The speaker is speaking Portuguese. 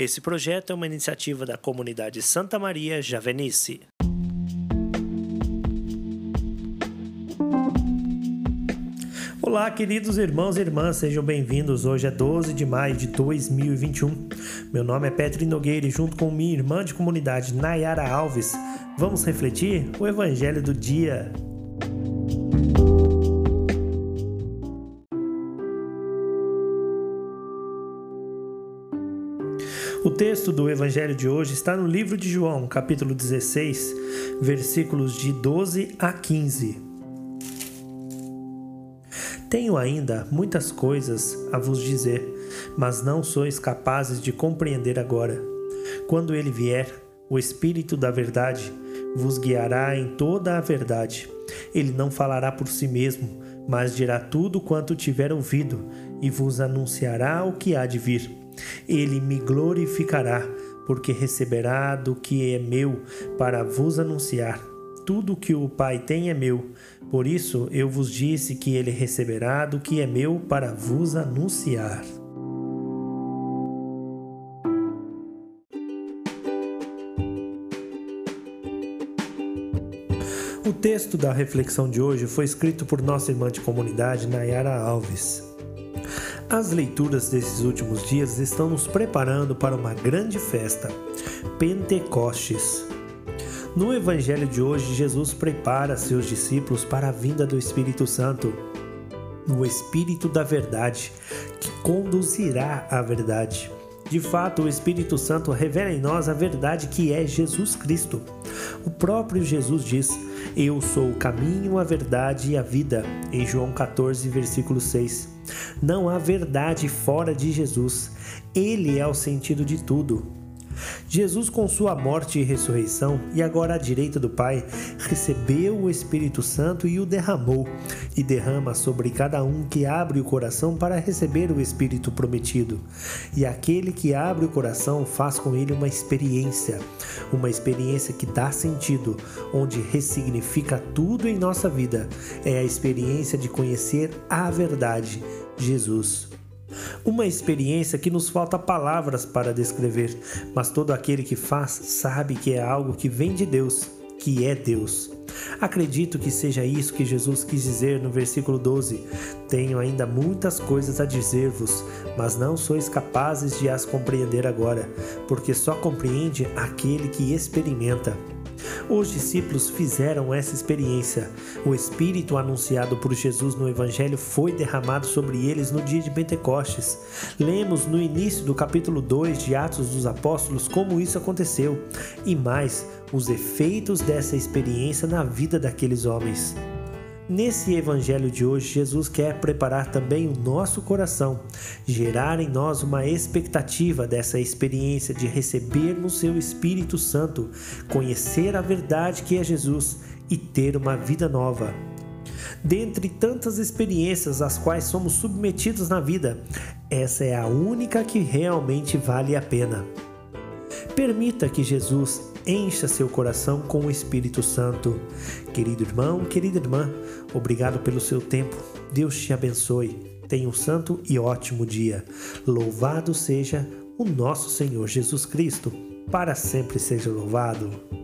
Esse projeto é uma iniciativa da comunidade Santa Maria Javenice. Olá, queridos irmãos e irmãs, sejam bem-vindos. Hoje é 12 de maio de 2021. Meu nome é Petri Nogueira e, junto com minha irmã de comunidade, Nayara Alves, vamos refletir o Evangelho do dia. O texto do Evangelho de hoje está no livro de João, capítulo 16, versículos de 12 a 15. Tenho ainda muitas coisas a vos dizer, mas não sois capazes de compreender agora. Quando ele vier, o Espírito da Verdade vos guiará em toda a verdade. Ele não falará por si mesmo, mas dirá tudo quanto tiver ouvido e vos anunciará o que há de vir. Ele me glorificará, porque receberá do que é meu para vos anunciar. Tudo que o Pai tem é meu. Por isso eu vos disse que ele receberá do que é meu para vos anunciar. O texto da reflexão de hoje foi escrito por nossa irmã de comunidade, Nayara Alves. As leituras desses últimos dias estão nos preparando para uma grande festa, Pentecostes. No Evangelho de hoje, Jesus prepara seus discípulos para a vinda do Espírito Santo, o Espírito da Verdade, que conduzirá à verdade. De fato, o Espírito Santo revela em nós a verdade que é Jesus Cristo. O próprio Jesus diz: Eu sou o caminho, a verdade e a vida, em João 14, versículo 6. Não há verdade fora de Jesus. Ele é o sentido de tudo. Jesus, com sua morte e ressurreição, e agora à direita do Pai, recebeu o Espírito Santo e o derramou, e derrama sobre cada um que abre o coração para receber o Espírito prometido. E aquele que abre o coração faz com ele uma experiência, uma experiência que dá sentido, onde ressignifica tudo em nossa vida. É a experiência de conhecer a verdade, Jesus. Uma experiência que nos falta palavras para descrever, mas todo aquele que faz sabe que é algo que vem de Deus, que é Deus. Acredito que seja isso que Jesus quis dizer no versículo 12: Tenho ainda muitas coisas a dizer-vos, mas não sois capazes de as compreender agora, porque só compreende aquele que experimenta. Os discípulos fizeram essa experiência. O Espírito anunciado por Jesus no Evangelho foi derramado sobre eles no dia de Pentecostes. Lemos no início do capítulo 2 de Atos dos Apóstolos como isso aconteceu e mais os efeitos dessa experiência na vida daqueles homens. Nesse evangelho de hoje, Jesus quer preparar também o nosso coração, gerar em nós uma expectativa dessa experiência de recebermos seu Espírito Santo, conhecer a verdade que é Jesus e ter uma vida nova. Dentre tantas experiências às quais somos submetidos na vida, essa é a única que realmente vale a pena. Permita que Jesus encha seu coração com o Espírito Santo. Querido irmão, querida irmã, obrigado pelo seu tempo. Deus te abençoe. Tenha um santo e ótimo dia. Louvado seja o nosso Senhor Jesus Cristo. Para sempre seja louvado.